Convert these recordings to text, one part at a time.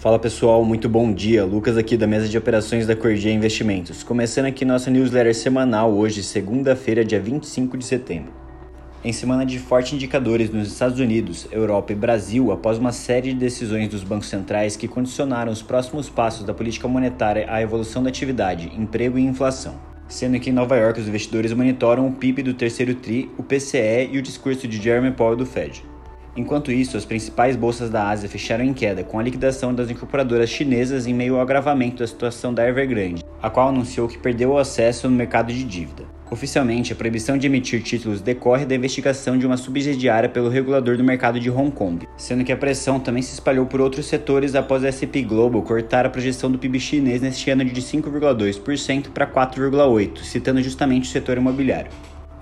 Fala pessoal, muito bom dia. Lucas aqui da mesa de operações da Cordia Investimentos. Começando aqui nossa newsletter semanal hoje, segunda-feira, dia 25 de setembro. Em semana de fortes indicadores nos Estados Unidos, Europa e Brasil, após uma série de decisões dos bancos centrais que condicionaram os próximos passos da política monetária à evolução da atividade, emprego e inflação. Sendo que em Nova York os investidores monitoram o PIB do terceiro TRI, o PCE e o discurso de Jeremy Powell do Fed. Enquanto isso, as principais bolsas da Ásia fecharam em queda, com a liquidação das incorporadoras chinesas em meio ao agravamento da situação da Evergrande, a qual anunciou que perdeu o acesso no mercado de dívida. Oficialmente, a proibição de emitir títulos decorre da investigação de uma subsidiária pelo regulador do mercado de Hong Kong, sendo que a pressão também se espalhou por outros setores após a S&P Global cortar a projeção do PIB chinês neste ano de 5,2% para 4,8%, citando justamente o setor imobiliário.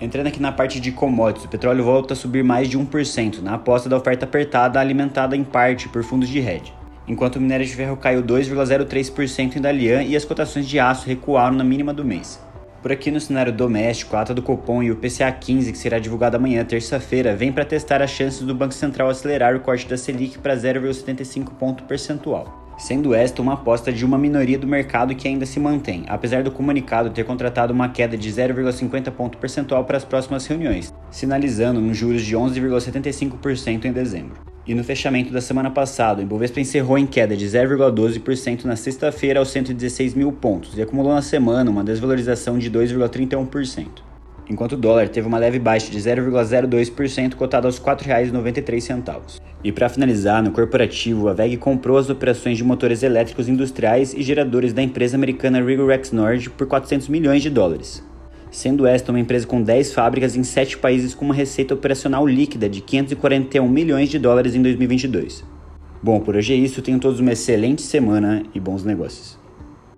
Entrando aqui na parte de commodities, o petróleo volta a subir mais de 1%, na aposta da oferta apertada alimentada em parte por fundos de hedge. Enquanto o minério de ferro caiu 2,03% em Dalian e as cotações de aço recuaram na mínima do mês. Por aqui no cenário doméstico, a ata do Copom e o PCA 15, que será divulgado amanhã, terça-feira, vem para testar as chances do Banco Central acelerar o corte da Selic para 0,75 ponto percentual sendo esta uma aposta de uma minoria do mercado que ainda se mantém, apesar do comunicado ter contratado uma queda de 0,50 ponto percentual para as próximas reuniões, sinalizando nos juros de 11,75% em dezembro. E no fechamento da semana passada, o Ibovespa encerrou em queda de 0,12% na sexta-feira aos 116 mil pontos e acumulou na semana uma desvalorização de 2,31% enquanto o dólar teve uma leve baixa de 0,02%, cotado aos R$ 4,93. E para finalizar, no corporativo, a VEG comprou as operações de motores elétricos industriais e geradores da empresa americana Rigorex Nord por 400 milhões de dólares. Sendo esta uma empresa com 10 fábricas em 7 países com uma receita operacional líquida de 541 milhões de dólares em 2022. Bom, por hoje é isso, tenham todos uma excelente semana e bons negócios.